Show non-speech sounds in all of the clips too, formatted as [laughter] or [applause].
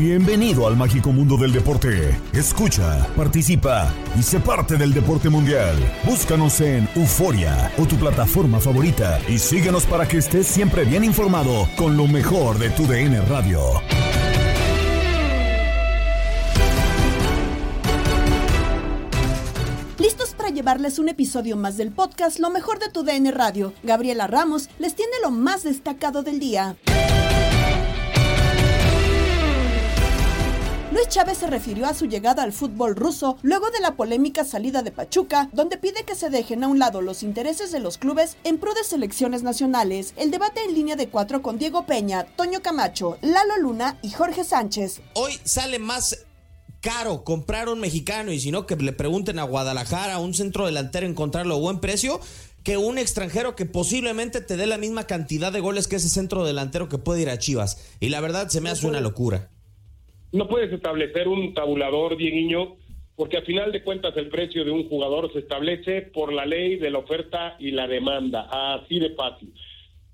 Bienvenido al mágico mundo del deporte. Escucha, participa y sé parte del deporte mundial. Búscanos en Euforia o tu plataforma favorita y síguenos para que estés siempre bien informado con lo mejor de tu DN Radio. Listos para llevarles un episodio más del podcast Lo mejor de tu DN Radio. Gabriela Ramos les tiene lo más destacado del día. Luis Chávez se refirió a su llegada al fútbol ruso luego de la polémica salida de Pachuca, donde pide que se dejen a un lado los intereses de los clubes en pro de selecciones nacionales. El debate en línea de cuatro con Diego Peña, Toño Camacho, Lalo Luna y Jorge Sánchez. Hoy sale más caro comprar un mexicano y si no que le pregunten a Guadalajara, a un centro delantero encontrarlo a buen precio que un extranjero que posiblemente te dé la misma cantidad de goles que ese centro delantero que puede ir a Chivas. Y la verdad se me hace una locura. No puedes establecer un tabulador, Dieguiño, porque al final de cuentas el precio de un jugador se establece por la ley de la oferta y la demanda, así de fácil.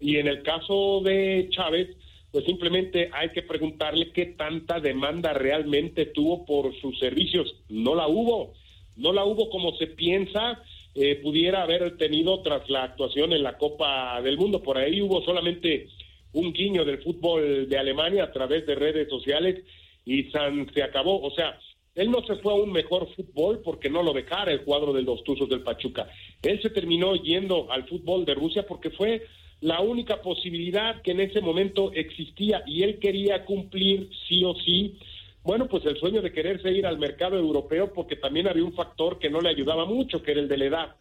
Y en el caso de Chávez, pues simplemente hay que preguntarle qué tanta demanda realmente tuvo por sus servicios. No la hubo, no la hubo como se piensa. eh, pudiera haber tenido tras la actuación en la Copa del Mundo. Por ahí hubo solamente un guiño del fútbol de Alemania a través de redes sociales y San se acabó. O sea, él no se fue a un mejor fútbol porque no lo dejara el cuadro de los Tuzos del Pachuca. Él se terminó yendo al fútbol de Rusia porque fue la única posibilidad que en ese momento existía y él quería cumplir sí o sí. Bueno, pues el sueño de quererse ir al mercado europeo porque también había un factor que no le ayudaba mucho, que era el de la edad.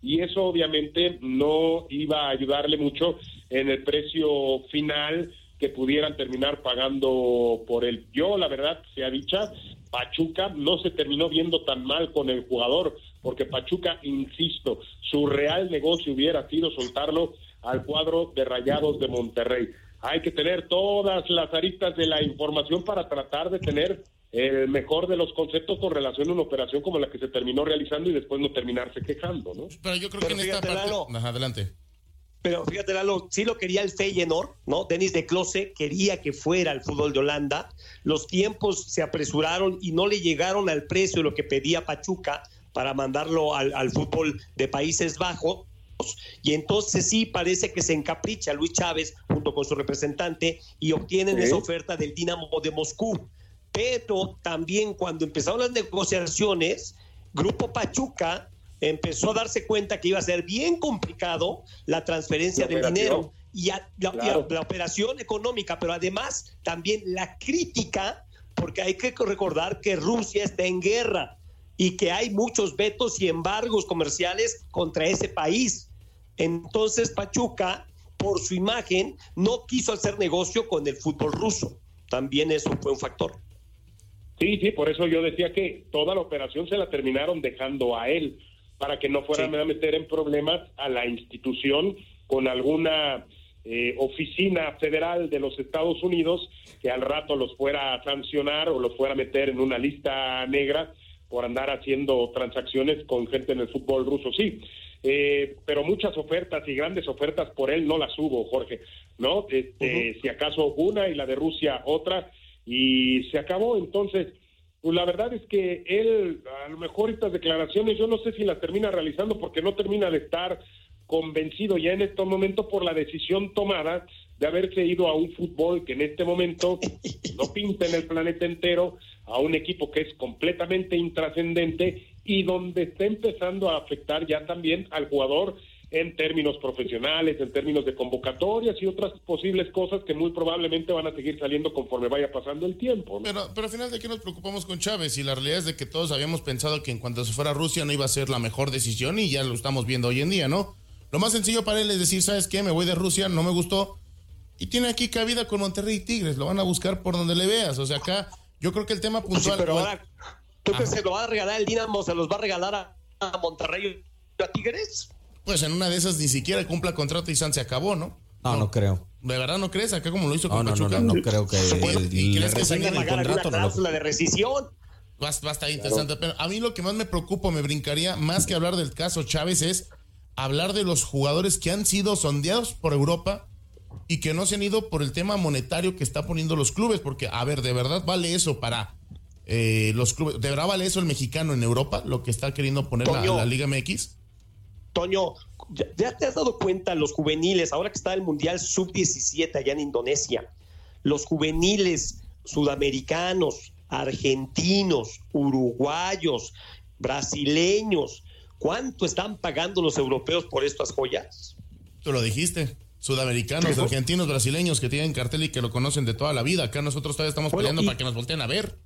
Y eso obviamente no iba a ayudarle mucho en el precio final que pudieran terminar pagando por él. Yo, la verdad, sea dicha, Pachuca no se terminó viendo tan mal con el jugador, porque Pachuca, insisto, su real negocio hubiera sido soltarlo al cuadro de Rayados de Monterrey. Hay que tener todas las aristas de la información para tratar de tener el mejor de los conceptos con relación a una operación como la que se terminó realizando y después no terminarse quejando, ¿no? Pero yo creo Pero que en esta parte... Lalo. Ajá, adelante. Pero fíjate, Lalo, sí lo quería el Feyenoord, ¿no? Denis de Close quería que fuera al fútbol de Holanda. Los tiempos se apresuraron y no le llegaron al precio de lo que pedía Pachuca para mandarlo al, al fútbol de Países Bajos. Y entonces sí parece que se encapricha Luis Chávez junto con su representante y obtienen esa oferta del Dinamo de Moscú. Pero también cuando empezaron las negociaciones, Grupo Pachuca empezó a darse cuenta que iba a ser bien complicado la transferencia La del operación. dinero y, a- la, y a- Claro. la operación económica, pero además también la crítica, porque hay que recordar que Rusia está en guerra y que hay muchos vetos y embargos comerciales contra ese país. Entonces Pachuca por su imagen, no quiso hacer negocio con el fútbol ruso. También eso fue un factor. Sí, sí, por eso yo decía que toda la operación se la terminaron dejando a él, para que no fueran a meter en problemas a la institución con alguna eh, oficina federal de los Estados Unidos que al rato los fuera a sancionar o los fuera a meter en una lista negra por andar haciendo transacciones con gente en el fútbol ruso. Sí, eh, pero muchas ofertas y grandes ofertas por él no las hubo, Jorge, ¿no? Este, Si acaso una y la de Rusia otra, y se acabó. Entonces, pues la verdad es que él, a lo mejor estas declaraciones, yo no sé si las termina realizando porque no termina de estar convencido ya en este momento por la decisión tomada de haberse ido a un fútbol que en este momento no pinta en el planeta entero, a un equipo que es completamente intrascendente y donde está empezando a afectar ya también al jugador en términos profesionales, en términos de convocatorias y otras posibles cosas que muy probablemente van a seguir saliendo conforme vaya pasando el tiempo. Pero, pero al final de qué nos preocupamos con Chávez y la realidad es de que todos habíamos pensado que en cuanto se fuera a Rusia no iba a ser la mejor decisión y ya lo estamos viendo hoy en día, ¿no? Lo más sencillo para él es decir, ¿sabes qué? Me voy de Rusia, no me gustó. Y tiene aquí cabida con Monterrey y Tigres, lo van a buscar por donde le veas. O sea, acá yo creo que el tema puntual... pero ahora, ¿tú crees que se lo va a regalar el Dinamo, se los va a regalar a, Monterrey y a Tigres? Pues en una de esas ni siquiera cumpla contrato y San se acabó, ¿no? No, no, creo. ¿De verdad no crees? Acá como lo hizo con no, Pachuca. No, no, no, creo que ¿Y crees que se el contrato. cláusula de rescisión. Va, va a estar interesante. Pero a mí lo que más me preocupa, me brincaría, más que hablar del caso Chávez, es hablar de los jugadores que han sido sondeados por Europa y que no se han ido por el tema monetario que está poniendo los clubes, porque, a ver, ¿de verdad vale eso para eh, los clubes? ¿De verdad vale eso el mexicano en Europa, lo que está queriendo poner la, Liga MX? Toño, ¿ya, te has dado cuenta los juveniles, ahora que está el Mundial Sub-17 allá en Indonesia, los juveniles sudamericanos, argentinos, uruguayos, brasileños, ¿Cuánto están pagando los europeos por estas joyas? Tú lo dijiste. Sudamericanos, argentinos, brasileños que tienen cartel y que lo conocen de toda la vida. Acá nosotros todavía estamos peleando para que nos volteen a ver.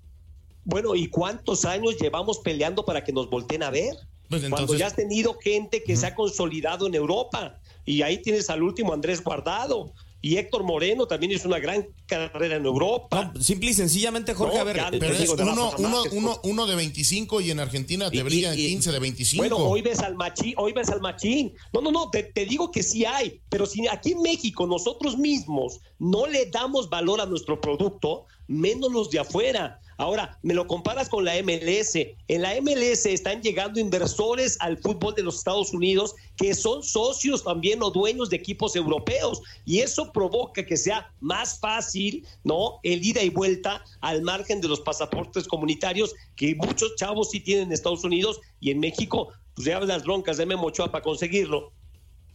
Bueno, ¿y cuántos años llevamos peleando para que nos volteen a ver? Pues Cuando ya has tenido gente que se ha consolidado en Europa. Y ahí tienes al último Andrés Guardado, y Héctor Moreno también hizo una gran carrera en Europa. simple y sencillamente, Jorge, a ver, pero es uno, uno, uno, uno, de 25 y en Argentina te brillan 15 de 25. Bueno, hoy ves al machín, hoy ves al machín. No, no, no, te, te, digo que sí hay, pero si aquí en México nosotros mismos no le damos valor a nuestro producto, menos los de afuera. Ahora, me lo comparas con la MLS. En la MLS están llegando inversores al fútbol de los Estados Unidos que son socios también o dueños de equipos europeos. Y eso provoca que sea más fácil, ¿no? El ida y vuelta al margen de los pasaportes comunitarios que muchos chavos sí tienen en Estados Unidos y en México, pues ya las broncas de Memo Ochoa para conseguirlo.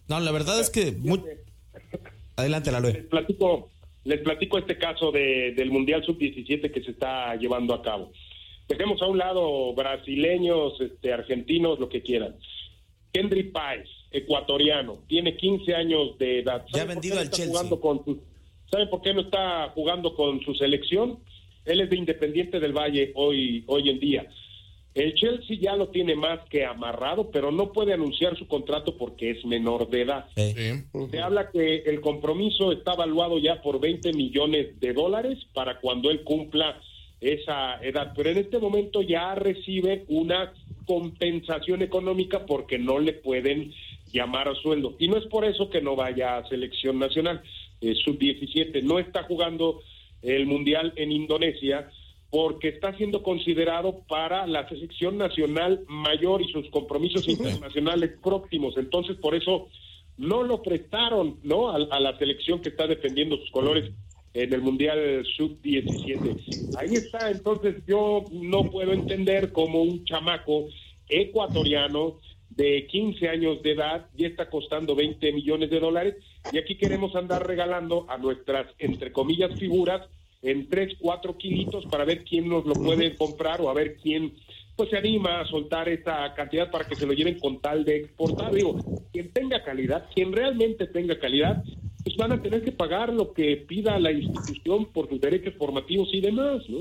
No, la verdad es que... Adelante, la Les platico les platico este caso de, del Mundial Sub-17 que se está llevando a cabo. Dejemos a un lado brasileños, este, argentinos, lo que quieran. Henry Páez, ecuatoriano, tiene 15 años de edad. Ya ha vendido al Chelsea. Con ¿Saben por qué no está jugando con su selección? Él es de Independiente del Valle hoy, hoy en día. El Chelsea ya lo tiene más que amarrado, pero no puede anunciar su contrato porque es menor de edad. Se habla que el compromiso está evaluado ya por 20 millones de dólares para cuando él cumpla esa edad, pero en este momento ya recibe una compensación económica porque no le pueden llamar a sueldo. Y no es por eso que no vaya a selección nacional. Sub-17 no está jugando el Mundial en Indonesia porque está siendo considerado para la selección nacional mayor y sus compromisos internacionales próximos. Entonces, por eso no lo prestaron ¿no? A, la selección que está defendiendo sus colores en el Mundial Sub-17. Ahí está, entonces yo no puedo entender cómo un chamaco ecuatoriano de 15 años de edad ya está costando 20 millones de dólares y aquí queremos andar regalando a nuestras, entre comillas, figuras en 3, 4 kilitos para ver quién nos lo puede comprar o a ver quién pues se anima a soltar esa cantidad para que se lo lleven con tal de exportar. Digo, quien tenga calidad, quien realmente tenga calidad, pues van a tener que pagar lo que pida la institución por sus derechos formativos y demás, ¿no?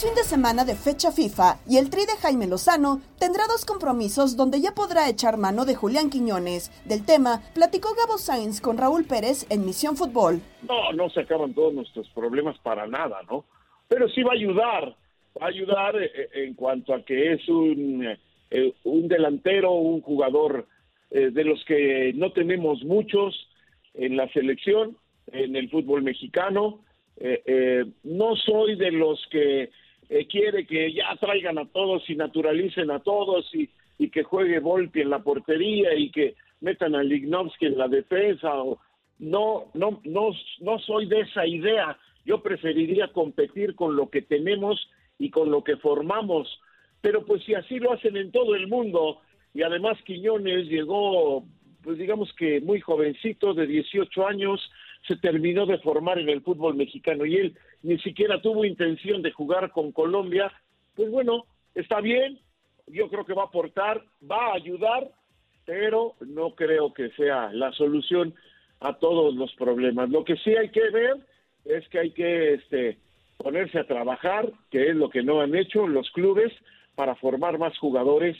Fin de semana de fecha FIFA y el tri de Jaime Lozano tendrá dos compromisos donde ya podrá echar mano de Julián Quiñones. Del tema, platicó Gabo Sainz con Raúl Pérez en Misión Fútbol. No, no se acaban todos nuestros problemas para nada, ¿no? Pero sí va a ayudar, va a ayudar eh, eh, en cuanto a que es un, eh, un delantero, un jugador de los que no tenemos muchos en la selección, en el fútbol mexicano. no soy de los que quiere que ya traigan a todos y naturalicen a todos y, y que juegue Volpi en la portería y que metan a Lignovsky en la defensa. O, no, no, no, no soy de esa idea. Yo preferiría competir con lo que tenemos y con lo que formamos. Pero pues si así lo hacen en todo el mundo, y además Quiñones llegó, pues digamos que muy jovencito, de 18 años, se terminó de formar en el fútbol mexicano y él ni siquiera tuvo intención de jugar con Colombia, pues bueno, está bien, yo creo que va a aportar, va a ayudar, pero no creo que sea la solución a todos los problemas. Lo que sí hay que ver es que hay que este, ponerse a trabajar, que es lo que no han hecho los clubes, para formar más jugadores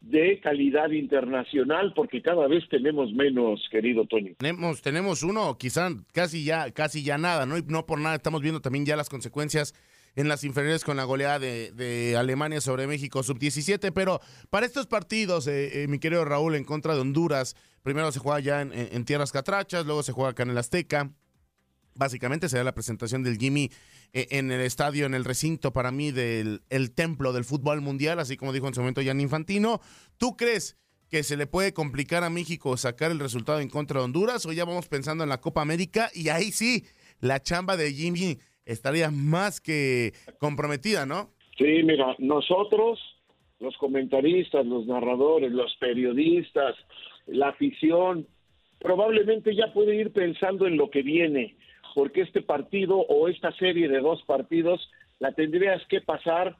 de calidad internacional, porque cada vez tenemos menos, querido Tony. Tenemos, tenemos uno, quizá casi ya, casi ya nada, ¿no? Y no por nada estamos viendo también ya las consecuencias en las inferiores con la goleada de, Alemania sobre México sub-17. Pero para estos partidos, eh, eh, mi querido Raúl, en contra de Honduras, primero se juega ya en, tierras catrachas, luego se juega acá en el Azteca. Básicamente será la presentación del Jimmy eh, en el estadio, en el recinto para mí del el templo del fútbol mundial, así como dijo en su momento Jan Infantino. ¿Tú crees que se le puede complicar a México sacar el resultado en contra de Honduras o ya vamos pensando en la Copa América y ahí sí, la chamba de Jimmy estaría más que comprometida, ¿no? Sí, mira, nosotros, los comentaristas, los narradores, los periodistas, la afición, probablemente ya puede ir pensando en lo que viene, porque este partido o esta serie de dos partidos la tendrías que pasar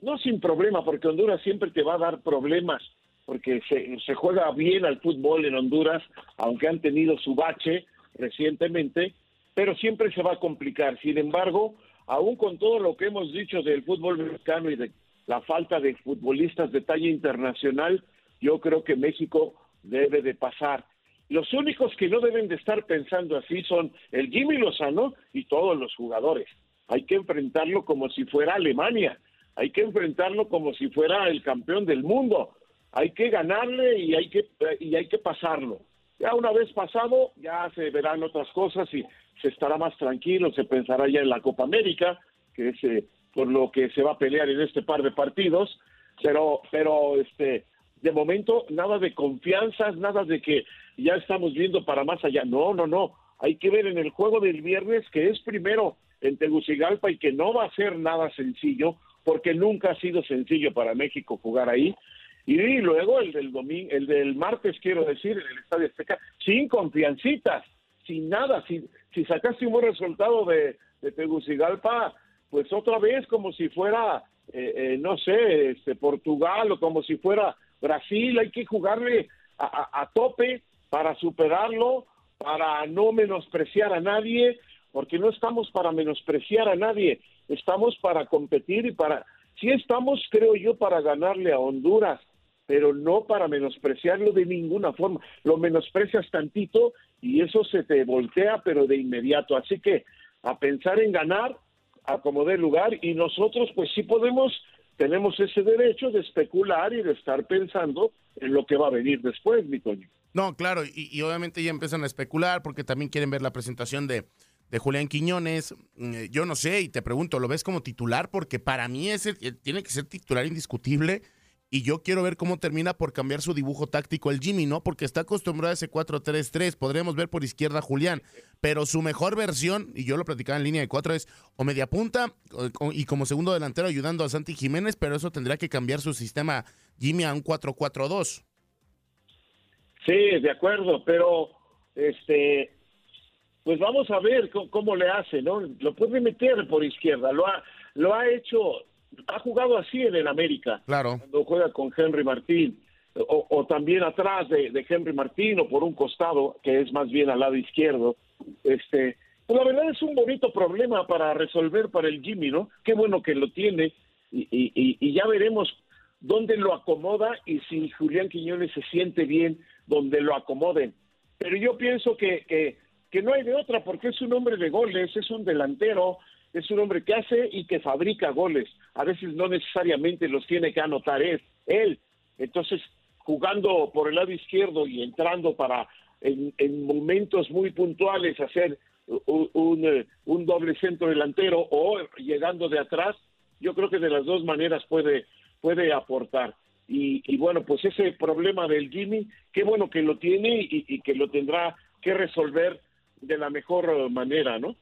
no sin problema, porque Honduras siempre te va a dar problemas, porque se, se juega bien al fútbol en Honduras, aunque han tenido su bache recientemente, pero siempre se va a complicar. Sin embargo, aún con todo lo que hemos dicho del fútbol mexicano y de la falta de futbolistas de talla internacional, yo creo que México debe de pasar. Los únicos que no deben de estar pensando así son el Jimmy Lozano y todos los jugadores. Hay que enfrentarlo como si fuera Alemania, hay que enfrentarlo como si fuera el campeón del mundo. Hay que ganarle y hay que y hay que pasarlo. Ya una vez pasado, ya se verán otras cosas y se estará más tranquilo, se pensará ya en la Copa América, que es eh, por lo que se va a pelear en este par de partidos, pero, pero este, de momento nada de confianzas, nada de que ya estamos viendo para más allá. No, no, no. Hay que ver en el juego del viernes que es primero en Tegucigalpa y que no va a ser nada sencillo, porque nunca ha sido sencillo para México jugar ahí. Y luego el del domingo, el del martes, quiero decir, en el Estadio Azteca, sin confiancitas, sin nada, sin, si sacaste un buen resultado de, de Tegucigalpa, pues otra vez como si fuera, eh, eh, no sé, este, Portugal o como si fuera Brasil, hay que jugarle a, tope para superarlo, para no menospreciar a nadie, porque no estamos para menospreciar a nadie, estamos para competir y para, sí estamos, creo yo, para ganarle a Honduras, pero no para menospreciarlo de ninguna forma. Lo menosprecias tantito y eso se te voltea, pero de inmediato. Así que a pensar en ganar, a como dé lugar, y nosotros pues sí podemos, tenemos ese derecho de especular y de estar pensando en lo que va a venir después, mi Toño. No, claro, y, obviamente ya empiezan a especular porque también quieren ver la presentación de, de Julián Quiñones. Mm, yo no sé, y te pregunto, ¿lo ves como titular? Porque para mí ese tiene que ser titular indiscutible y yo quiero ver cómo termina por cambiar su dibujo táctico el Jimmy, ¿no? Porque está acostumbrado a ese 4-3-3, podríamos ver por izquierda Julián, pero su mejor versión, y yo lo platicaba en línea de cuatro, es o media punta y como segundo delantero ayudando a Santi Jiménez, pero eso tendría que cambiar su sistema Jimmy a un 4-4-2. Sí, de acuerdo, pero este pues vamos a ver cómo, cómo, le hace, ¿no? Lo puede meter por izquierda, lo ha, lo ha hecho ha jugado así en el América. Claro. Cuando juega con Henry Martín. O, también atrás de, Henry Martín o por un costado, que es más bien al lado izquierdo. Este, Pues la verdad es un bonito problema para resolver para el Jimmy, ¿no? Qué bueno que lo tiene y, y, y ya veremos dónde lo acomoda y si Julián Quiñones se siente bien donde lo acomoden. Pero yo pienso que, que, que no hay de otra porque es un hombre de goles, es un delantero, es un hombre que hace y que fabrica goles. A veces no necesariamente los tiene que anotar él. él. Entonces, jugando por el lado izquierdo y entrando para en, en momentos muy puntuales hacer un, eh, un, doble centro delantero o llegando de atrás, yo creo que de las dos maneras puede, puede aportar. Y, y bueno, pues ese problema del Jimmy, qué bueno que lo tiene y, y que lo tendrá que resolver de la mejor manera, ¿no?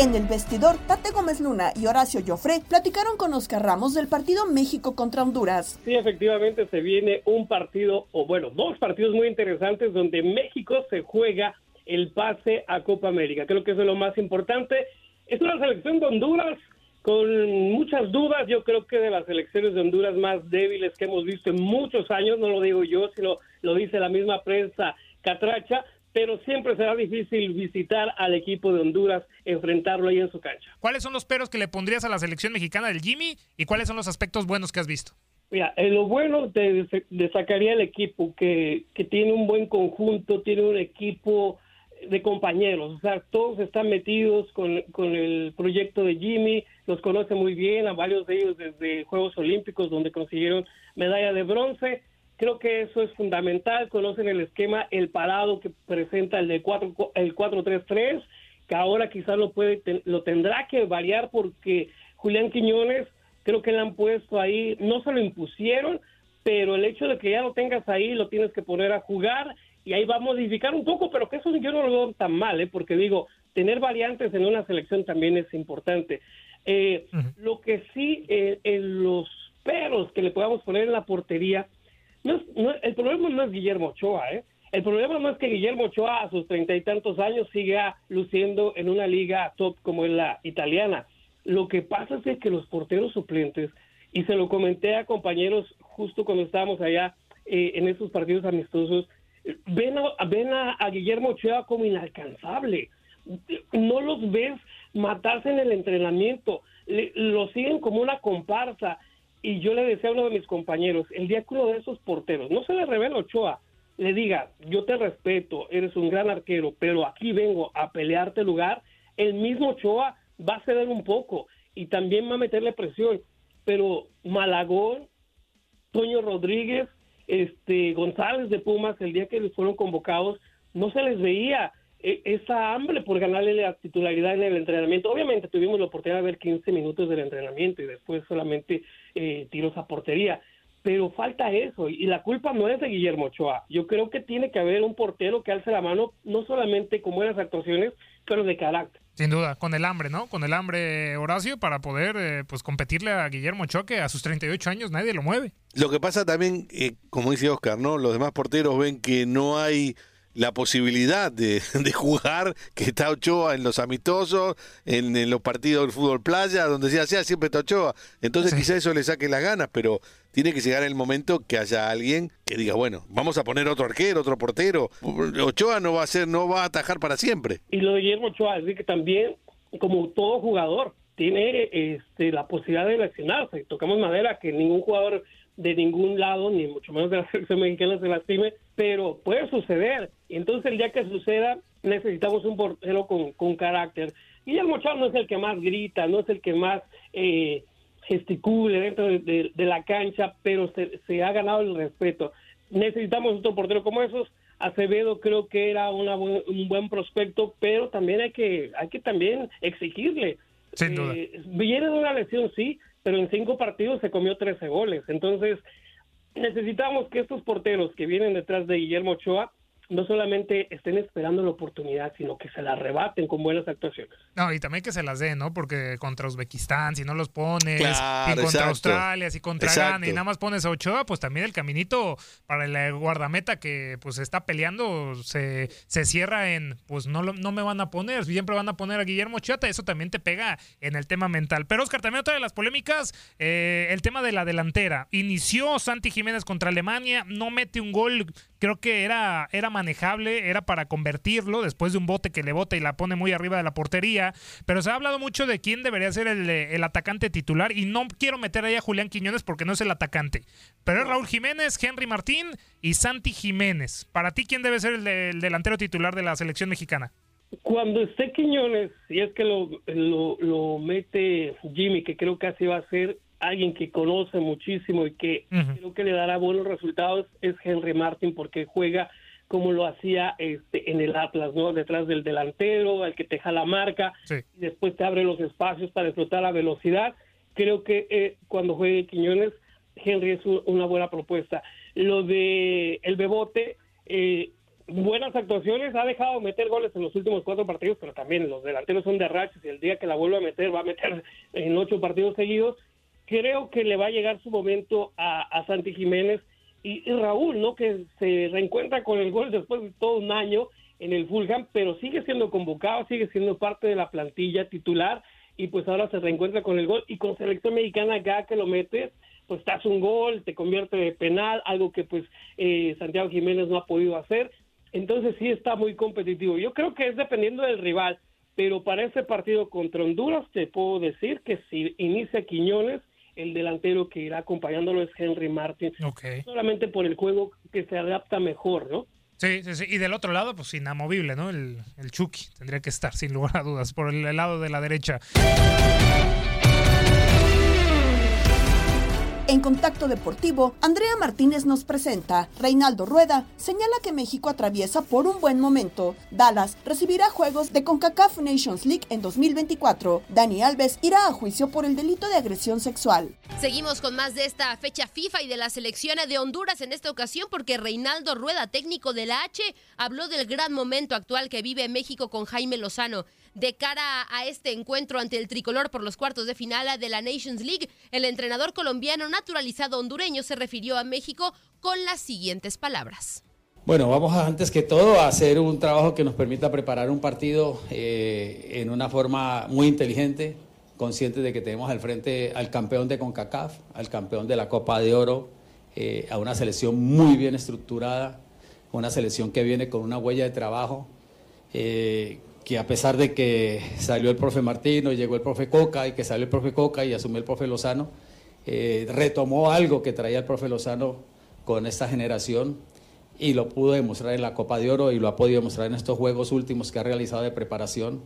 En el vestidor, Tate Gómez Luna y Horacio Joffre platicaron con Oscar Ramos del partido México contra Honduras. Sí, efectivamente se viene un partido, o bueno, dos partidos muy interesantes donde México se juega el pase a Copa América. Creo que eso es lo más importante. Es una selección de Honduras con muchas dudas. Yo creo que de las selecciones de Honduras más débiles que hemos visto en muchos años, no lo digo yo, sino lo dice la misma prensa catracha pero siempre será difícil visitar al equipo de Honduras, enfrentarlo ahí en su cancha. ¿Cuáles son los peros que le pondrías a la selección mexicana del Jimmy y cuáles son los aspectos buenos que has visto? Mira, en lo bueno te destacaría el equipo, que, que tiene un buen conjunto, tiene un equipo de compañeros, o sea, todos están metidos con, con el proyecto de Jimmy, los conoce muy bien, a varios de ellos desde Juegos Olímpicos, donde consiguieron medalla de bronce, Creo que eso es fundamental. Conocen el esquema, el parado que presenta el de 4, el 4-3-3, que ahora quizás lo, puede, lo tendrá que variar porque Julián Quiñones creo que le han puesto ahí, no se lo impusieron, pero el hecho de que ya lo tengas ahí, lo tienes que poner a jugar y ahí va a modificar un poco, pero que eso yo no lo veo tan mal, ¿eh? porque digo, tener variantes en una selección también es importante. Eh, lo que sí, eh, en los peros que le podamos poner en la portería, el problema no es Guillermo Ochoa, ¿eh? El problema no es que Guillermo Ochoa a sus treinta y tantos años siga luciendo en una liga top como es la italiana. Lo que pasa es que los porteros suplentes, y se lo comenté a compañeros justo cuando estábamos allá eh, en esos partidos amistosos, ven a, ven a, Guillermo Ochoa como inalcanzable. No los ves matarse en el entrenamiento, lo siguen como una comparsa y yo le decía a uno de mis compañeros, el día que uno de esos porteros, no se le revela Ochoa, le diga, yo te respeto, eres un gran arquero, pero aquí vengo a pelearte lugar, el mismo Ochoa va a ceder un poco y también va a meterle presión. Pero Malagón, Toño Rodríguez, este González de Pumas, el día que fueron convocados, no se les veía esa hambre por ganarle la titularidad en el entrenamiento. Obviamente tuvimos la oportunidad de ver 15 minutos del entrenamiento y después solamente eh, tiros a portería, pero falta eso y la culpa no es de Guillermo Ochoa. Yo creo que tiene que haber un portero que alce la mano no solamente con buenas actuaciones, pero de carácter. Sin duda, con el hambre, ¿no? Con el hambre, Horacio, para poder eh, pues competirle a Guillermo Ochoa, que a sus 38 años nadie lo mueve. Lo que pasa también, eh, como dice Oscar, ¿no? Los demás porteros ven que no hay la posibilidad de, [laughs] de, jugar, que está Ochoa en los amistosos, en, los partidos del fútbol playa, donde sea, sea siempre está Ochoa. Entonces quizá eso le saque las ganas, pero tiene que llegar el momento que haya alguien que diga, bueno, vamos a poner otro arquero, otro portero. Ochoa no va a ser, no va a atajar para siempre. Y lo de Guillermo Ochoa, es que también, como todo jugador, tiene este, la posibilidad de lesionarse. Tocamos madera que ningún jugador de ningún lado, ni mucho menos de la [laughs] selección mexicana se lastime, pero puede suceder. Entonces el día que suceda necesitamos un portero con, con carácter. Guillermo Ochoa no es el que más grita, no es el que más eh, gesticule dentro de, la cancha, pero se, se, ha ganado el respeto. Necesitamos otro portero como esos. Acevedo creo que era una un buen prospecto, pero también hay que hay que también exigirle. Sin duda. Eh, viene de una lesión, sí, pero en cinco partidos se comió 13 goles. Entonces, necesitamos que estos porteros que vienen detrás de Guillermo Ochoa no solamente estén esperando la oportunidad, sino que se la arrebaten con buenas actuaciones. No, y también que se las den, ¿no? Porque contra Uzbekistán, si no los pones, y contra Australia, si contra Ghana, y nada más pones a Ochoa, pues también el caminito para el guardameta que pues está peleando se, se cierra en, pues no, no me van a poner, siempre van a poner a Guillermo Ochoa, eso también te pega en el tema mental. Pero Oscar, también otra de las polémicas, eh, el tema de la delantera. Inició Santi Jiménez contra Alemania, no mete un gol creo que era, era manejable, era para convertirlo después de un bote que le bota y la pone muy arriba de la portería. Pero se ha hablado mucho de quién debería ser el, el atacante titular y no quiero meter ahí a Julián Quiñones porque no es el atacante. Pero es Raúl Jiménez, Henry Martín y Santi Jiménez. Para ti, ¿quién debe ser el, el delantero titular de la selección mexicana? Cuando esté Quiñones, si es que lo, lo, lo mete Jimmy, que creo que así va a ser, alguien que conoce muchísimo y que creo que le dará buenos resultados es Henry Martin porque juega como lo hacía este en el Atlas, ¿no? Detrás del delantero, el que te jala la marca y después te abre los espacios para explotar la velocidad. Creo que eh, cuando juegue Quiñones, Henry es una buena propuesta. Lo de el Bebote, eh, buenas actuaciones, ha dejado meter goles en los últimos cuatro partidos, pero también los delanteros son de rachas y el día que la vuelva a meter va a meter en ocho partidos seguidos creo que le va a llegar su momento a, Santi Jiménez y, Raúl, ¿no? Que se reencuentra con el gol después de todo un año en el Fulham, pero sigue siendo convocado, sigue siendo parte de la plantilla titular y pues ahora se reencuentra con el gol y con selección mexicana acá que lo metes, pues te hace un gol, te convierte de penal, algo que pues eh, Santiago Jiménez no ha podido hacer. Entonces sí está muy competitivo. Yo creo que es dependiendo del rival, pero para ese partido contra Honduras te puedo decir que si inicia Quiñones, el delantero que irá acompañándolo es Henry Martin. Solamente por el juego que se adapta mejor, ¿no? Sí, sí, sí. Y del otro lado, pues inamovible, ¿no? El, el Chucky tendría que estar, sin lugar a dudas, por el lado de la derecha. En Contacto Deportivo, Andrea Martínez nos presenta. Reinaldo Rueda señala que México atraviesa por un buen momento. Dallas recibirá juegos de CONCACAF Nations League en 2024. Dani Alves irá a juicio por el delito de agresión sexual. Seguimos con más de esta fecha FIFA y de la selección de Honduras en esta ocasión porque Reinaldo Rueda, técnico de la H, habló del gran momento actual que vive México con Jaime Lozano. De cara a este encuentro ante el tricolor por los cuartos de final de la Nations League, el entrenador colombiano naturalizado hondureño se refirió a México con las siguientes palabras. Bueno, vamos a, antes que todo a hacer un trabajo que nos permita preparar un partido eh, en una forma muy inteligente, consciente de que tenemos al frente al campeón de CONCACAF, al campeón de la Copa de Oro, eh, a una selección muy bien estructurada, una selección que viene con una huella de trabajo, eh, que a pesar de que salió el profe Martino llegó el profe Coca y que salió el profe Coca y asumió el profe Lozano, eh, retomó algo que traía el profe Lozano con esta generación y lo pudo demostrar en la Copa de Oro y lo ha podido demostrar en estos juegos últimos que ha realizado de preparación,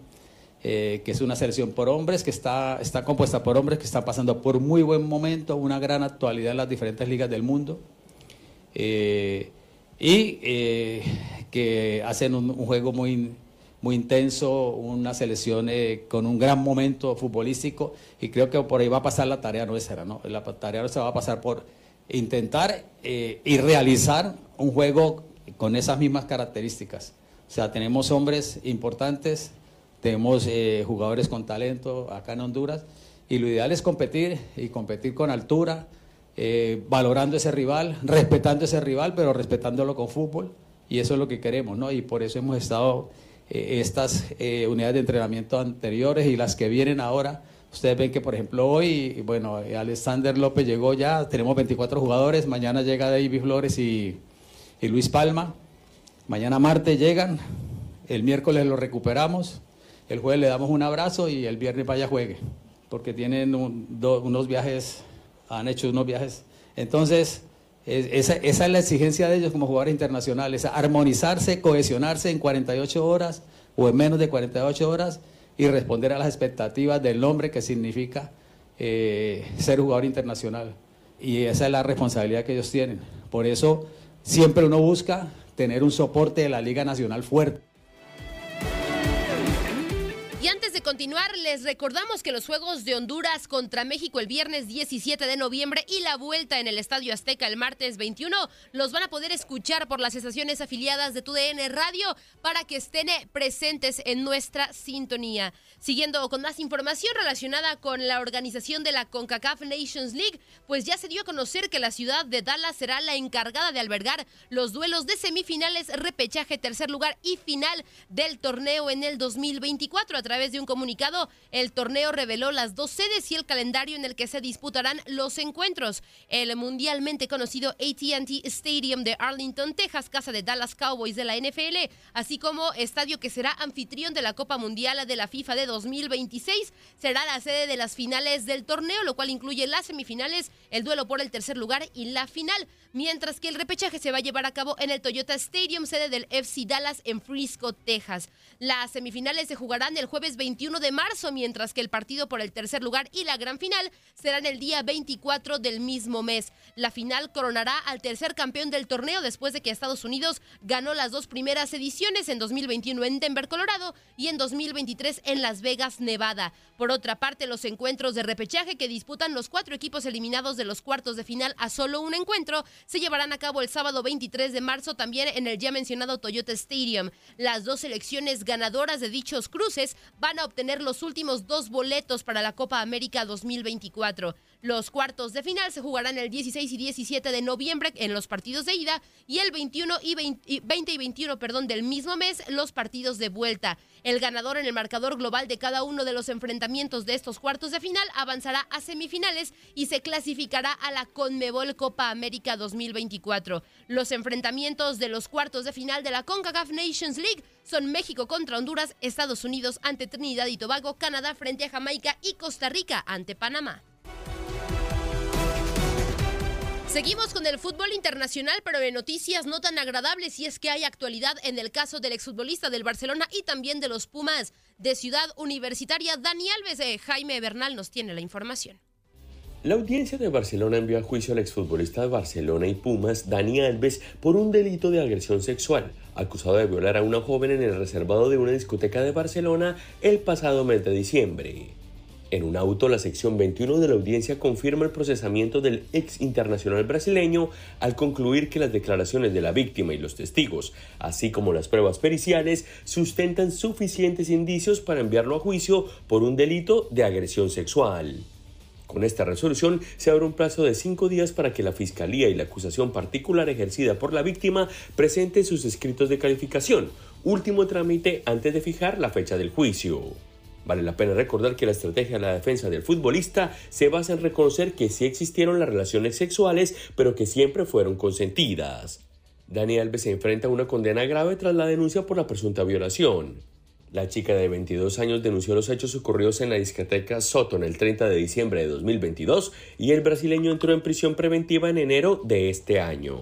eh, que es una selección por hombres, que está, está compuesta por hombres que están pasando por muy buen momento, una gran actualidad en las diferentes ligas del mundo. Eh, y que hacen un, un juego muy, muy intenso, una selección eh, con un gran momento futbolístico y creo que por ahí va a pasar la tarea nuestra, ¿no? La tarea nuestra va a pasar por intentar eh, y realizar un juego con esas mismas características. O sea, tenemos hombres importantes, tenemos eh, jugadores con talento acá en Honduras y lo ideal es competir y competir con altura, valorando ese rival, respetando ese rival, pero respetándolo con fútbol y eso es lo que queremos, ¿no? Y por eso hemos estado eh, estas eh, unidades de entrenamiento anteriores y las que vienen ahora. Ustedes ven que, por ejemplo, hoy, bueno, Alexander López llegó ya, tenemos 24 jugadores, mañana llega David Flores y, Luis Palma, mañana martes llegan, el miércoles lo recuperamos, el jueves le damos un abrazo y el viernes vaya juegue, porque tienen unos viajes, han hecho unos viajes. Entonces, esa, es la exigencia de ellos como jugadores internacionales, armonizarse, cohesionarse en 48 horas o en menos de 48 horas y responder a las expectativas del nombre que significa eh, ser jugador internacional. Y esa es la responsabilidad que ellos tienen. Por eso siempre uno busca tener un soporte de la Liga Nacional fuerte. Y antes de continuar, les recordamos que los Juegos de Honduras contra México el viernes 17 de noviembre y la vuelta en el Estadio Azteca el martes 21 los van a poder escuchar por las estaciones afiliadas de TUDN Radio para que estén presentes en nuestra sintonía. Siguiendo con más información relacionada con la organización de la CONCACAF Nations League, pues ya se dio a conocer que la ciudad de Dallas será la encargada de albergar los duelos de semifinales, repechaje, tercer lugar y final del torneo en el 2024 a través de un comunicado, el torneo reveló las dos sedes y el calendario en el que se disputarán los encuentros. El mundialmente conocido ATT Stadium de Arlington, Texas, casa de Dallas Cowboys de la NFL, así como estadio que será anfitrión de la Copa Mundial de la FIFA de 2026, será la sede de las finales del torneo, lo cual incluye las semifinales, el duelo por el tercer lugar y la final, mientras que el repechaje se va a llevar a cabo en el Toyota Stadium, sede del FC Dallas en Frisco, Texas. Las semifinales se jugarán el jueves 21 de marzo, mientras que el partido por el tercer lugar y la gran final serán el día 24 del mismo mes. La final coronará al tercer campeón del torneo después de que Estados Unidos ganó las dos primeras ediciones en 2021 en Denver, Colorado y en 2023 en Las Vegas, Nevada. Por otra parte, los encuentros de repechaje que disputan los cuatro equipos eliminados de los cuartos de final a solo un encuentro se llevarán a cabo el sábado 23 de marzo también en el ya mencionado Toyota Stadium. Las dos selecciones ganadoras de dichos cruces van a obtener los últimos dos boletos para la Copa América 2024. Los cuartos de final se jugarán el 16 y 17 de noviembre en los partidos de ida y el 21 y 20, y 21 perdón, del mismo mes los partidos de vuelta. El ganador en el marcador global de cada uno de los enfrentamientos de estos cuartos de final avanzará a semifinales y se clasificará a la Conmebol Copa América 2024. Los enfrentamientos de los cuartos de final de la CONCACAF Nations League son México contra Honduras, Estados Unidos ante Trinidad y Tobago, Canadá frente a Jamaica y Costa Rica ante Panamá. Seguimos con el fútbol internacional, pero de noticias no tan agradables y es que hay actualidad en el caso del exfutbolista del Barcelona y también de los Pumas de Ciudad Universitaria. Dani Alves, de Jaime Bernal nos tiene la información. La audiencia de Barcelona envió a juicio al exfutbolista de Barcelona y Pumas, Dani Alves, por un delito de agresión sexual, acusado de violar a una joven en el reservado de una discoteca de Barcelona el pasado mes de diciembre. En un auto, la sección 21 de la audiencia confirma el procesamiento del ex internacional brasileño al concluir que las declaraciones de la víctima y los testigos, así como las pruebas periciales, sustentan suficientes indicios para enviarlo a juicio por un delito de agresión sexual. Con esta resolución se abre un plazo de cinco días para que la Fiscalía y la acusación particular ejercida por la víctima presenten sus escritos de calificación, último trámite antes de fijar la fecha del juicio. Vale la pena recordar que la estrategia de la defensa del futbolista se basa en reconocer que sí existieron las relaciones sexuales, pero que siempre fueron consentidas. Dani Alves se enfrenta a una condena grave tras la denuncia por la presunta violación. La chica de 22 años denunció los hechos ocurridos en la discoteca Soto el 30 de diciembre de 2022 y el brasileño entró en prisión preventiva en enero de este año.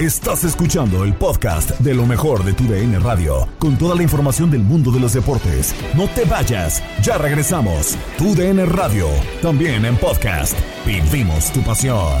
Estás escuchando el podcast de lo mejor de tu DN Radio, con toda la información del mundo de los deportes. No te vayas, ya regresamos. Tu DN Radio, también en podcast. Vivimos tu pasión.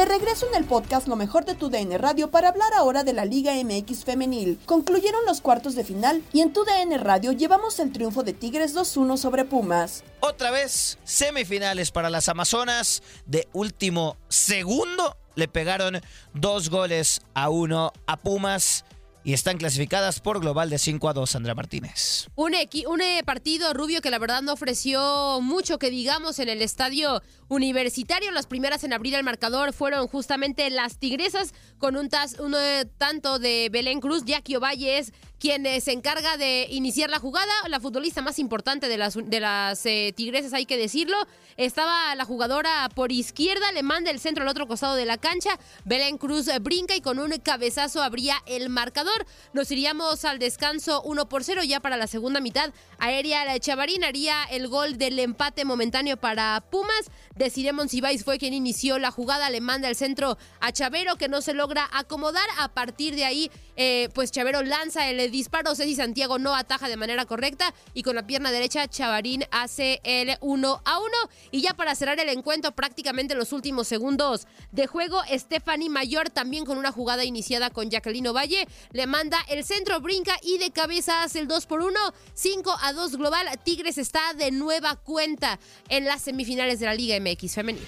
De regreso en el podcast Lo mejor de tu DN Radio para hablar ahora de la Liga MX femenil. Concluyeron los cuartos de final y en tu DN Radio llevamos el triunfo de Tigres 2-1 sobre Pumas. Otra vez semifinales para las Amazonas de último segundo. Le pegaron dos goles a uno a Pumas y están clasificadas por global de 5 a 2, Andrea Martínez. Un, un eh, partido rubio que la verdad no ofreció mucho que digamos en el estadio universitario. Las primeras en abrir el marcador fueron justamente las Tigresas con un, un eh, tanto de Belén Cruz, Jackie Ovalle quien eh, se encarga de iniciar la jugada, la futbolista más importante de las, de las Tigresas, hay que decirlo. Estaba la jugadora por izquierda, le manda el centro al otro costado de la cancha. Belén Cruz brinca y con un cabezazo abría el marcador. Nos iríamos al descanso 1 por 0 ya para la segunda mitad. Aérea Chavarín haría el gol del empate momentáneo para Pumas. Decidemon Sibais fue quien inició la jugada, le manda el centro a Chavero que no se logra acomodar. A partir de ahí, eh, pues Chavero lanza el disparo, Ceci Santiago no ataja de manera correcta y con la pierna derecha Chavarín hace el 1 a 1. Y ya para cerrar el encuentro, prácticamente los últimos segundos de juego, Stephanie Mayor también con una jugada iniciada con Jacqueline Valle, le manda el centro, brinca y de cabeza hace el 2 por 1, 5 a 2 global. Tigres está de nueva cuenta en las semifinales de la Liga MX femenil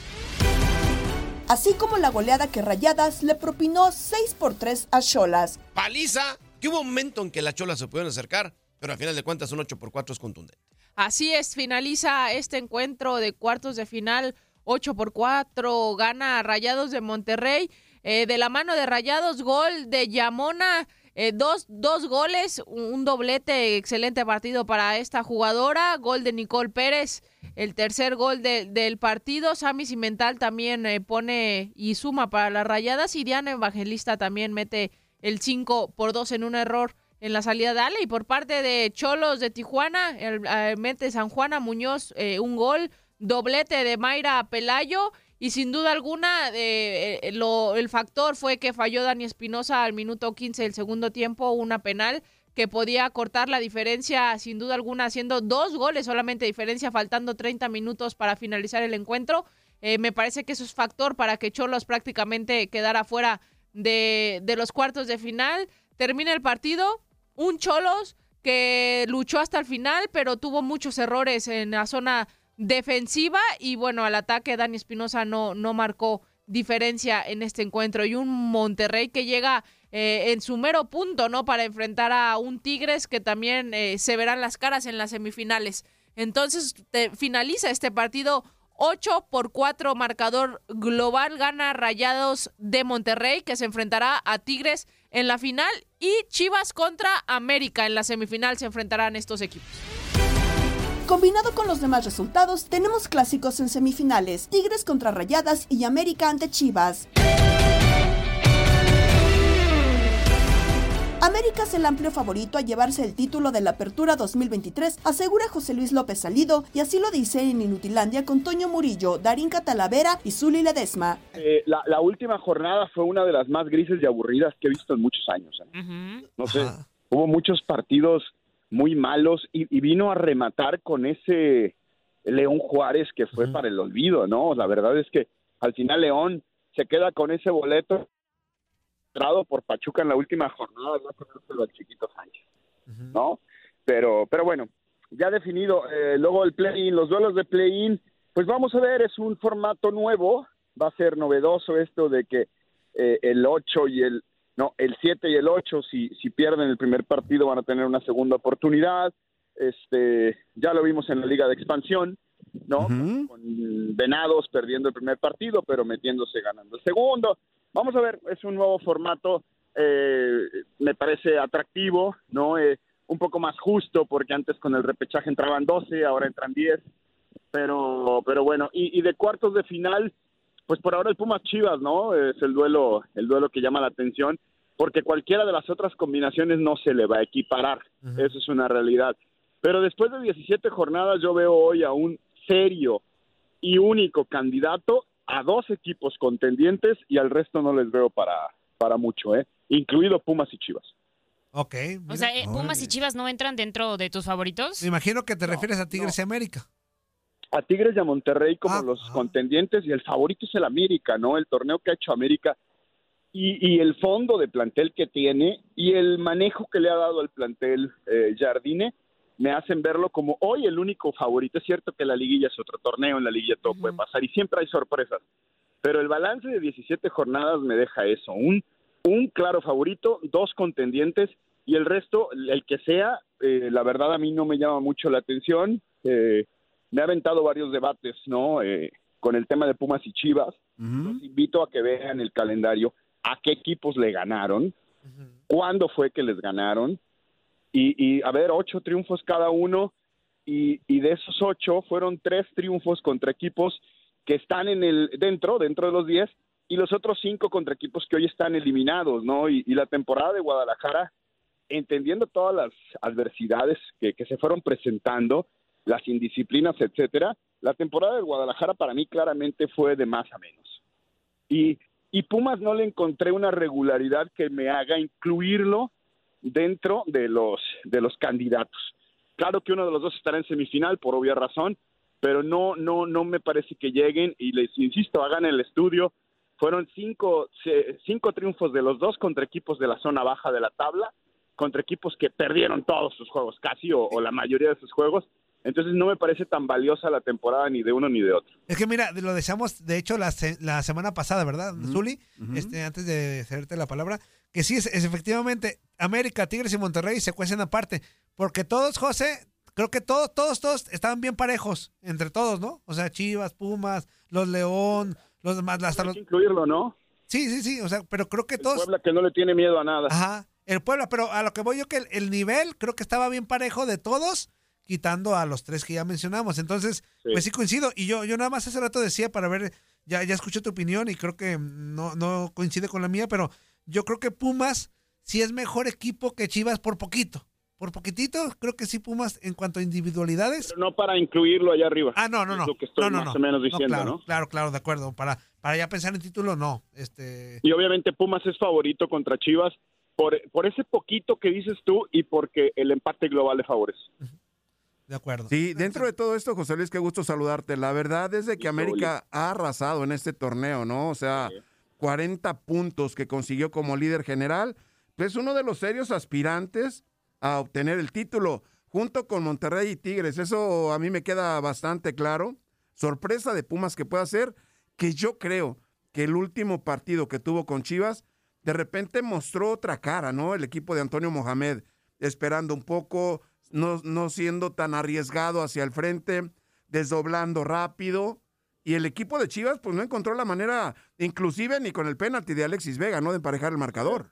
así como la goleada que Rayadas le propinó 6 por 3 a Cholas. Paliza, que hubo un momento en que las Cholas se pudieron acercar, pero al final de cuentas un 8 por 4 es contundente. Así es, finaliza este encuentro de cuartos de final 8 por 4, gana Rayados de Monterrey. Eh, de la mano de Rayados, gol de Yamona. Eh, dos, dos, goles, un doblete, excelente partido para esta jugadora. Gol de Nicole Pérez, el tercer gol del partido. Sammy Cimental también eh, pone y suma para las rayadas. Y Diana Evangelista también mete el 5 por 2 en un error en la salida de Ale. Y por parte de Cholos de Tijuana, el, mete San Juana Muñoz un gol doblete de Mayra Pelayo y sin duda alguna eh, eh, el factor fue que falló Dani Espinosa al minuto 15 del segundo tiempo una penal que podía cortar la diferencia sin duda alguna haciendo dos goles solamente diferencia faltando 30 minutos para finalizar el encuentro. Eh, me parece que eso es factor para que Cholos prácticamente quedara fuera de, de los cuartos de final. Termina el partido, un Cholos que luchó hasta el final, pero tuvo muchos errores en la zona defensiva y bueno, al ataque Dani Espinosa no, no marcó diferencia en este encuentro y un Monterrey que llega eh, en su mero punto, ¿no? Para enfrentar a un Tigres que también eh, se verán las caras en las semifinales. Entonces finaliza este partido 8 por 4 marcador global, gana Rayados de Monterrey que se enfrentará a Tigres en la final y Chivas contra América en la semifinal se enfrentarán estos equipos. Combinado con los demás resultados, tenemos clásicos en semifinales, Tigres contra Rayadas y América ante Chivas. América es el amplio favorito a llevarse el título de la Apertura 2023, asegura José Luis López Salido, y así lo dice en Inutilandia con Toño Murillo, Darín Catalavera y Zuli Ledesma. Eh, la, última jornada fue una de las más grises y aburridas que he visto en muchos años. ¿eh? No sé, hubo muchos partidos muy malos y, vino a rematar con ese León Juárez que fue para el olvido, ¿no? La verdad es que al final León se queda con ese boleto por Pachuca en la última jornada, no al chiquito Sánchez, ¿no? Pero, pero bueno, ya definido, eh, luego el play-in, los duelos de play-in, pues vamos a ver, es un formato nuevo, va a ser novedoso esto de que eh, el 8 y el no, el 7 y el 8, si, si pierden el primer partido, van a tener una segunda oportunidad. Este, ya lo vimos en la Liga de Expansión, ¿no? Con Venados perdiendo el primer partido, pero metiéndose ganando el segundo. Vamos a ver, es un nuevo formato, eh, me parece atractivo, ¿no? Eh, un poco más justo, porque antes con el repechaje entraban 12, ahora entran 10. Pero, pero bueno, y, y de cuartos de final, pues por ahora el Pumas Chivas, ¿no? Es el duelo, el duelo que llama la atención, porque cualquiera de las otras combinaciones no se le va a equiparar. Eso es una realidad. Pero después de 17 jornadas yo veo hoy a un serio y único candidato a dos equipos contendientes y al resto no les veo para, para mucho, ¿eh? Incluido Pumas y Chivas. Ok. o sea, eh, ¿Pumas y Chivas no entran dentro de tus favoritos? Me imagino que te refieres a Tigres y América a Tigres y a Monterrey como ah, los contendientes y el favorito es el América, ¿no? El torneo que ha hecho América y, el fondo de plantel que tiene y el manejo que le ha dado al plantel eh, Jardine me hacen verlo como hoy el único favorito. Es cierto que la liguilla es otro torneo, en la liguilla todo puede pasar y siempre hay sorpresas, pero el balance de 17 jornadas me deja eso, un, un claro favorito, dos contendientes y el resto, el que sea, eh, la verdad a mí no me llama mucho la atención. Eh, me ha aventado varios debates, ¿no? Eh, con el tema de Pumas y Chivas. Los invito a que vean el calendario, a qué equipos le ganaron, cuándo fue que les ganaron, y, a ver, ocho triunfos cada uno, y, de esos ocho fueron tres triunfos contra equipos que están en el dentro, dentro de los diez, y los otros cinco contra equipos que hoy están eliminados, ¿no? Y, la temporada de Guadalajara, entendiendo todas las adversidades que, que se fueron presentando, las indisciplinas, etcétera, la temporada de Guadalajara para mí claramente fue de más a menos. Y, y Pumas no le encontré una regularidad que me haga incluirlo dentro de los de los candidatos. Claro que uno de los dos estará en semifinal por obvia razón, pero no no no me parece que lleguen y les insisto hagan el estudio. Fueron cinco cinco triunfos de los dos contra equipos de la zona baja de la tabla, contra equipos que perdieron todos sus juegos casi o, o la mayoría de sus juegos entonces no me parece tan valiosa la temporada ni de uno ni de otro. Es que mira, lo deseamos, de hecho, la, la semana pasada, ¿verdad, Zuli? este, antes de cederte la palabra, que sí, es, efectivamente, América, Tigres y Monterrey se cuecen aparte. Porque todos, José, creo que todos, todos, todos estaban bien parejos, entre todos, ¿no? O sea, Chivas, Pumas, los León, los demás. Hasta Hay que incluirlo, ¿no? Sí, sí, sí, o sea, pero creo que todos... El Puebla que no le tiene miedo a nada. Ajá, el Puebla, pero a lo que voy yo que el, el nivel creo que estaba bien parejo de todos quitando a los tres que ya mencionamos. Entonces, pues sí coincido. Y yo, yo nada más hace rato decía para ver, ya, ya escuché tu opinión y creo que no, no coincide con la mía, pero yo creo que Pumas sí es mejor equipo que Chivas por poquito. Por poquitito, creo que sí Pumas en cuanto a individualidades. Pero no para incluirlo allá arriba. Ah, no, no, no. Es lo que estoy no, no, más no. o menos diciendo, claro, ¿no? Claro, claro, de acuerdo. Para, para ya pensar en título, no. Este... Y obviamente Pumas es favorito contra Chivas por, por ese poquito que dices tú y porque el empate global le favorece. De acuerdo. Sí, dentro de todo esto, José Luis, qué gusto saludarte. La verdad es de que América ha arrasado en este torneo, ¿no? O sea, 40 puntos que consiguió como líder general. Es uno de los serios aspirantes a obtener el título, junto con Monterrey y Tigres. Eso a mí me queda bastante claro. Sorpresa de Pumas que pueda ser, que yo creo que el último partido que tuvo con Chivas, de repente mostró otra cara, ¿no? El equipo de Antonio Mohamed, esperando un poco, no, no siendo tan arriesgado hacia el frente, desdoblando rápido. Y el equipo de Chivas, pues no encontró la manera, inclusive ni con el penalti de Alexis Vega, ¿no? De emparejar el marcador.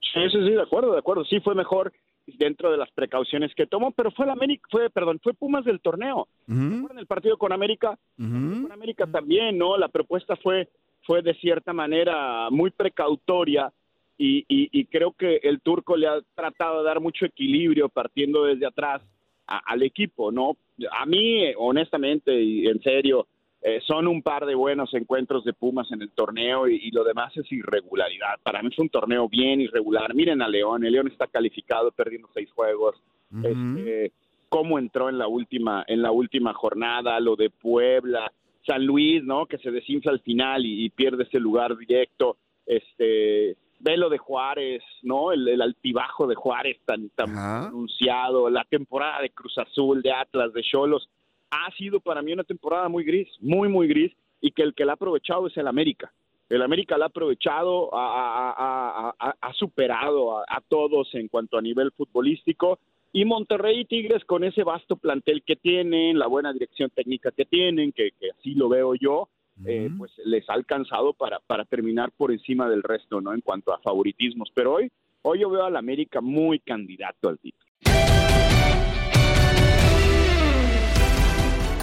Sí, sí, sí, de acuerdo, de acuerdo. Sí fue mejor dentro de las precauciones que tomó, pero fue el América, fue, perdón, fue Pumas del torneo. En el partido con América, con América también, ¿no? La propuesta fue, fue de cierta manera muy precautoria y, y, y creo que el turco le ha tratado de dar mucho equilibrio partiendo desde atrás a- al equipo, ¿no? A mí, honestamente y en serio, eh, son un par de buenos encuentros de Pumas en el torneo y, y lo demás es irregularidad. Para mí es un torneo bien irregular. Miren a León, el León está calificado perdiendo seis juegos. Este, cómo entró en la última en la última jornada, lo de Puebla, San Luis, ¿no? Que se desinfla al final y, y pierde ese lugar directo. Este, ve lo de Juárez, ¿no? El, el altibajo de Juárez tan tan anunciado, la temporada de Cruz Azul, de Atlas, de Cholos ha sido para mí una temporada muy gris, muy, muy gris, y que el que la ha aprovechado es el América. El América la ha aprovechado, ha, ha- ha- ha- ha superado a, a todos en cuanto a nivel futbolístico, y Monterrey y Tigres con ese vasto plantel que tienen, la buena dirección técnica que tienen, que, que así lo veo yo, eh, pues les ha alcanzado para, para terminar por encima del resto, ¿no? En cuanto a favoritismos. Pero hoy, hoy yo veo al América muy candidato al título.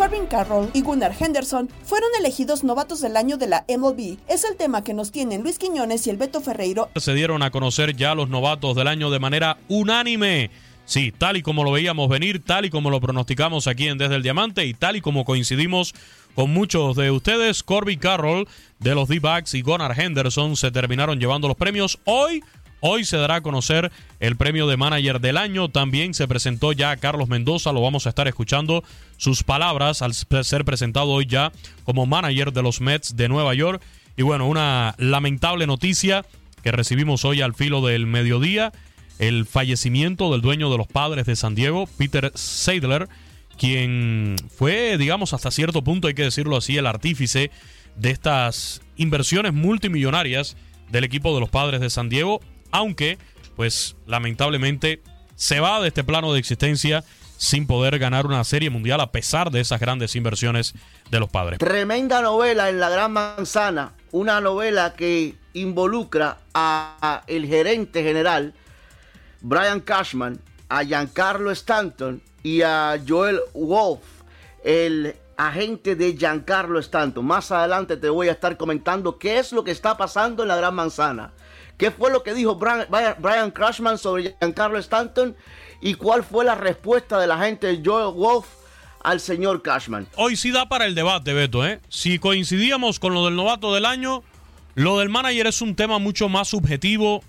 Corbin Carroll y Gunnar Henderson fueron elegidos novatos del año de la MLB. Es el tema que nos tienen Luis Quiñones y el Beto Ferreiro Se dieron a conocer ya los novatos del año de manera unánime. Sí, tal y como lo veíamos venir, tal y como lo pronosticamos aquí en Desde el Diamante y tal y como coincidimos con muchos de ustedes, Corby Carroll de los D-Backs y Gunnar Henderson se terminaron llevando los premios. Hoy, hoy se dará a conocer el premio de manager del año. También se presentó ya Carlos Mendoza, lo vamos a estar escuchando sus palabras al ser presentado hoy ya como manager de los Mets de Nueva York. Y bueno, una lamentable noticia que recibimos hoy al filo del mediodía, el fallecimiento del dueño de los padres de San Diego, Peter Seidler, quien fue, digamos, hasta cierto punto, hay que decirlo así, el artífice de estas inversiones multimillonarias del equipo de los padres de San Diego, aunque, pues, lamentablemente se va de este plano de existencia sin poder ganar una serie mundial a pesar de esas grandes inversiones de los padres. Tremenda novela en La Gran Manzana, una novela que involucra a, el gerente general Brian Cashman, a Giancarlo Stanton y a Joel Wolf, el agente de Giancarlo Stanton. Más adelante te voy a estar comentando qué es lo que está pasando en La Gran Manzana. ¿Qué fue lo que dijo Brian, Cashman sobre Giancarlo Stanton? ¿Y cuál fue la respuesta del agente Joel Wolf al señor Cashman? Hoy sí da para el debate, Beto. ¿eh? Si coincidíamos con lo del novato del año, lo del manager es un tema mucho más subjetivo,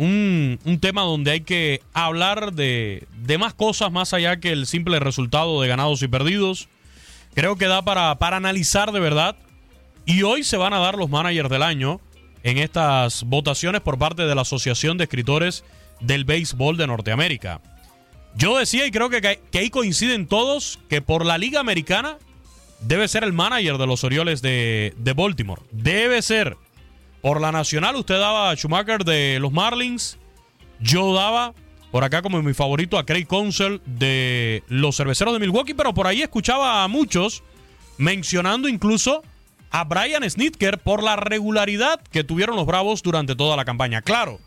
un, un tema donde hay que hablar de, de más cosas más allá que el simple resultado de ganados y perdidos. Creo que da para, para analizar de verdad. Y hoy se van a dar los managers del año en estas votaciones por parte de la Asociación de Escritores del Béisbol de Norteamérica. Yo decía, y creo que, que ahí coinciden todos, que por la Liga Americana debe ser el manager de los Orioles de, de Baltimore. Debe ser. Por la Nacional, usted daba a Schumacher de los Marlins. Yo daba por acá como mi favorito a Craig Counsell de los Cerveceros de Milwaukee, pero por ahí escuchaba a muchos mencionando incluso a Brian Snitker por la regularidad que tuvieron los Bravos durante toda la campaña. Claro,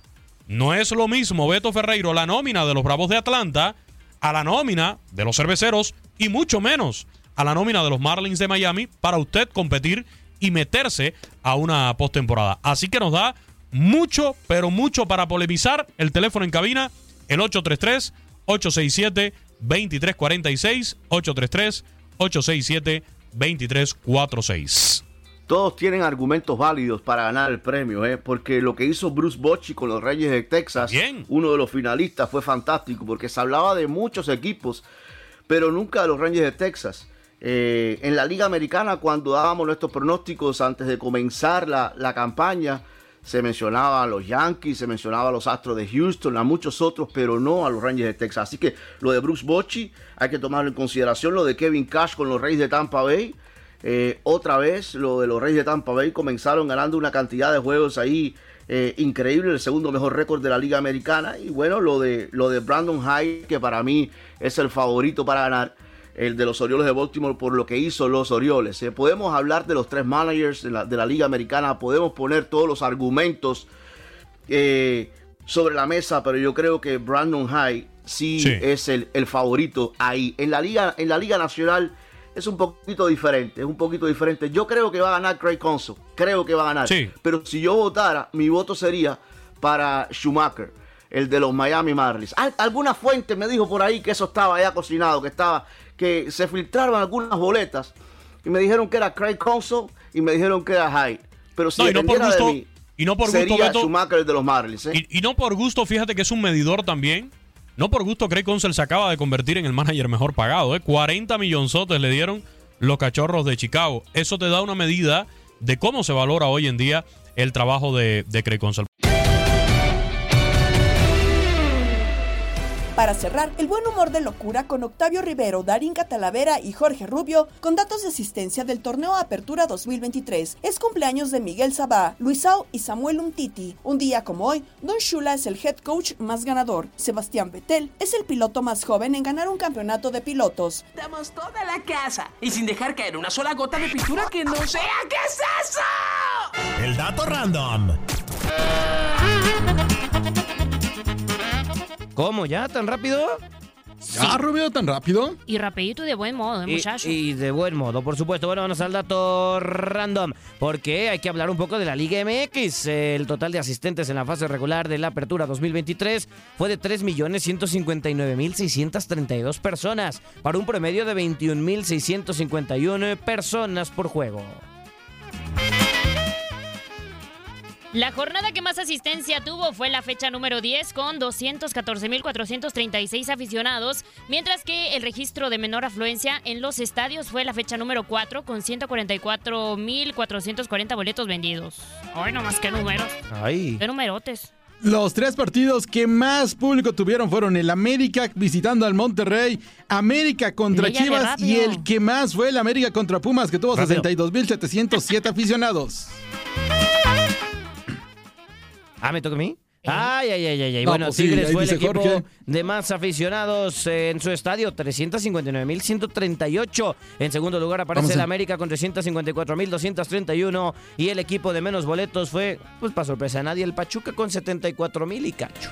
no es lo mismo Beto Ferreiro, la nómina de los Bravos de Atlanta, a la nómina de los Cerveceros y mucho menos a la nómina de los Marlins de Miami para usted competir y meterse a una postemporada. Así que nos da mucho, pero mucho para polemizar. El teléfono en cabina, el 833-867-2346, 833-867-2346. Todos tienen argumentos válidos para ganar el premio, ¿eh? porque lo que hizo Bruce Bochy con los Reyes de Texas, uno de los finalistas, fue fantástico, porque se hablaba de muchos equipos, pero nunca de los Reyes de Texas. Eh, en la Liga Americana, cuando dábamos nuestros pronósticos antes de comenzar la, la campaña, se mencionaba a los Yankees, se mencionaba a los Astros de Houston, a muchos otros, pero no a los Rangers de Texas. Así que lo de Bruce Bochy hay que tomarlo en consideración. Lo de Kevin Cash con los Reyes de Tampa Bay. Eh, otra vez, lo de los Reyes de Tampa Bay comenzaron ganando una cantidad de juegos ahí eh, increíble, el segundo mejor récord de la Liga Americana. Y bueno, lo de, lo de Brandon Hyde, que para mí es el favorito para ganar el de los Orioles de Baltimore por lo que hizo los Orioles. Eh, podemos hablar de los tres managers de la, Liga Americana, podemos poner todos los argumentos eh, sobre la mesa, pero yo creo que Brandon High sí, es el, favorito ahí. En la, Liga, en la Liga Nacional es un poquito diferente, es un poquito diferente. Yo creo que va a ganar Craig Conso, creo que va a ganar. Pero si yo votara, mi voto sería para Schumacher el de los Miami Marlins. Alguna fuente me dijo por ahí que eso estaba ya cocinado, que estaba que se filtraron algunas boletas y me dijeron que era Craig Counsell y me dijeron que era Hyde. Pero si no, y no por gusto, de mí, y no por sería gusto, Schumacher de los Marlins. ¿eh? Y, no por gusto, fíjate que es un medidor también. No por gusto, Craig Counsell se acaba de convertir en el manager mejor pagado. ¿eh? 40 millonzotes le dieron los cachorros de Chicago. Eso te da una medida de cómo se valora hoy en día el trabajo de, de Craig. Para cerrar, el buen humor de locura con Octavio Rivero, Darín Catalavera y Jorge Rubio con datos de asistencia del torneo Apertura 2023. Es cumpleaños de Miguel Sabá, Luisao y Samuel Umtiti. Un día como hoy, Don Shula es el head coach más ganador. Sebastián Vettel es el piloto más joven en ganar un campeonato de pilotos. Damos toda la casa y sin dejar caer una sola gota de pintura que no sea. ¿Qué es eso? El dato random. ¿Cómo? ¿Ya? ¿Tan rápido? ¿Ya, Rubio, tan rápido? Y rapidito y de buen modo, ¿eh, muchacho. Y, de buen modo, por supuesto. Bueno, vamos al dato random, porque hay que hablar un poco de la Liga MX. El total de asistentes en la fase regular de la Apertura 2023 fue de 3.159.632 personas, para un promedio de 21.651 personas por juego. La jornada que más asistencia tuvo fue la fecha número 10 con 214.436 aficionados, mientras que el registro de menor afluencia en los estadios fue la fecha número 4 con 144.440 boletos vendidos. Ay, más que números. Ay. Qué numerotes. Los tres partidos que más público tuvieron fueron el América visitando al Monterrey, América contra Chivas y el que más fue el América contra Pumas que tuvo 62.707 aficionados. Ah, ¿me toca a mí? Ay, ay, ay, ay. bueno, pues Tigres fue el equipo de más aficionados en su estadio, 359.138. En segundo lugar aparece el América con 354.231. Y el equipo de menos boletos fue, pues para sorpresa de nadie, el Pachuca con 74.000 y cacho.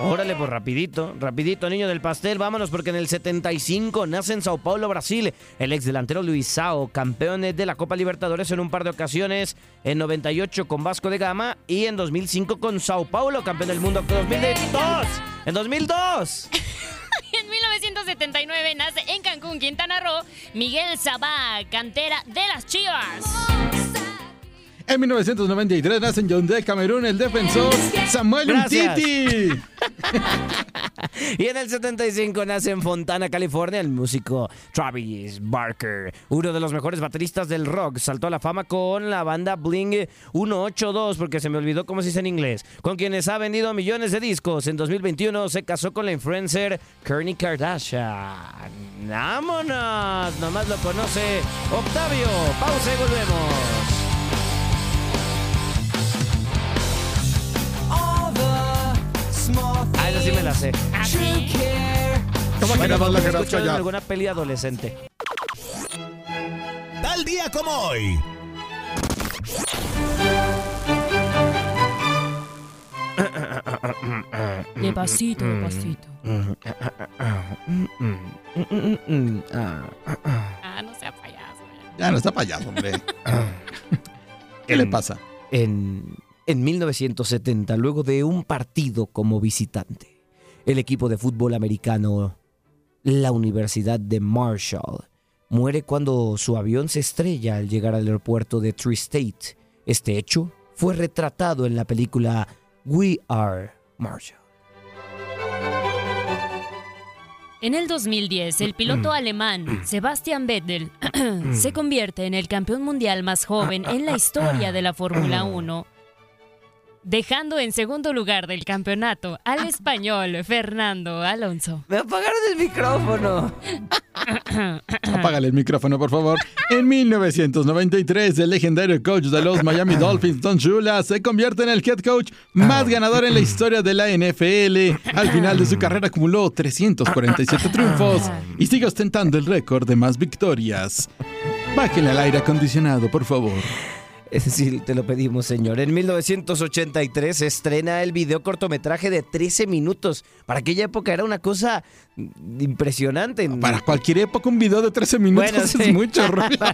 Órale, pues rapidito, rapidito, niño del pastel, vámonos porque en el 75 nace en Sao Paulo, Brasil, el ex delantero Luisao, campeón de la Copa Libertadores en un par de ocasiones, en 98 con Vasco de Gama y en 2005 con Sao Paulo, campeón del mundo en 2002, [laughs] en 2002. En 1979 nace en Cancún, Quintana Roo, Miguel Sabá, cantera de las Chivas. En 1993 nace en Yaoundé, Camerún, el defensor Samuel Umtiti. [laughs] y en el 75 nace en Fontana, California, el músico Travis Barker, uno de los mejores bateristas del rock. Saltó a la fama con la banda Bling 182, porque se me olvidó cómo se dice en inglés, con quienes ha vendido millones de discos. En 2021 se casó con la influencer Kourtney Kardashian. ¡Vámonos! Nomás lo conoce Octavio. Pausa y volvemos. Sí me la sé. ¿Cómo que la ¿lo conozco escuchado en alguna peli adolescente? Tal día como hoy. Despacito, despacito. Ah, no sea payaso. Ya no está payaso, hombre. [laughs] ¿Qué le pasa? En, en 1970, luego de un partido como visitante, el equipo de fútbol americano, la Universidad de Marshall, muere cuando su avión se estrella al llegar al aeropuerto de Tri-State. Este hecho fue retratado en la película We Are Marshall. En el 2010, el piloto alemán Sebastian Vettel [clears throat] se convierte en el campeón mundial más joven en la [clears throat] historia de la Fórmula 1, dejando en segundo lugar del campeonato al español Fernando Alonso. Me apagaron el micrófono. [coughs] Apágale el micrófono, por favor. En 1993, el legendario coach de los Miami Dolphins, Don Shula, se convierte en el head coach más ganador en la historia de la NFL. Al final de su carrera acumuló 347 triunfos y sigue ostentando el récord de más victorias. Bájale al aire acondicionado, por favor. Ese sí te lo pedimos, señor. En 1983 se estrena el video cortometraje de 13 minutos. Para aquella época era una cosa impresionante. Para cualquier época, un video de 13 minutos Bueno, es sí. mucho [laughs] ruido.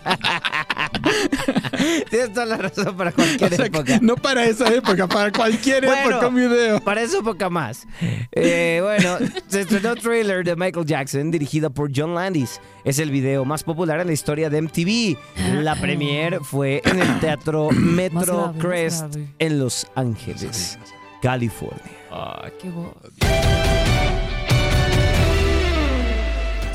Tienes toda la razón para cualquier O sea, época. No para esa época, para cualquier Bueno, época un video. Para esa época más. Eh, bueno, se estrenó trailer de Michael Jackson dirigido por John Landis. Es el video más popular en la historia de MTV. La premiere fue en el teatro Metro grave, Crest en Los Ángeles, California. Ah, qué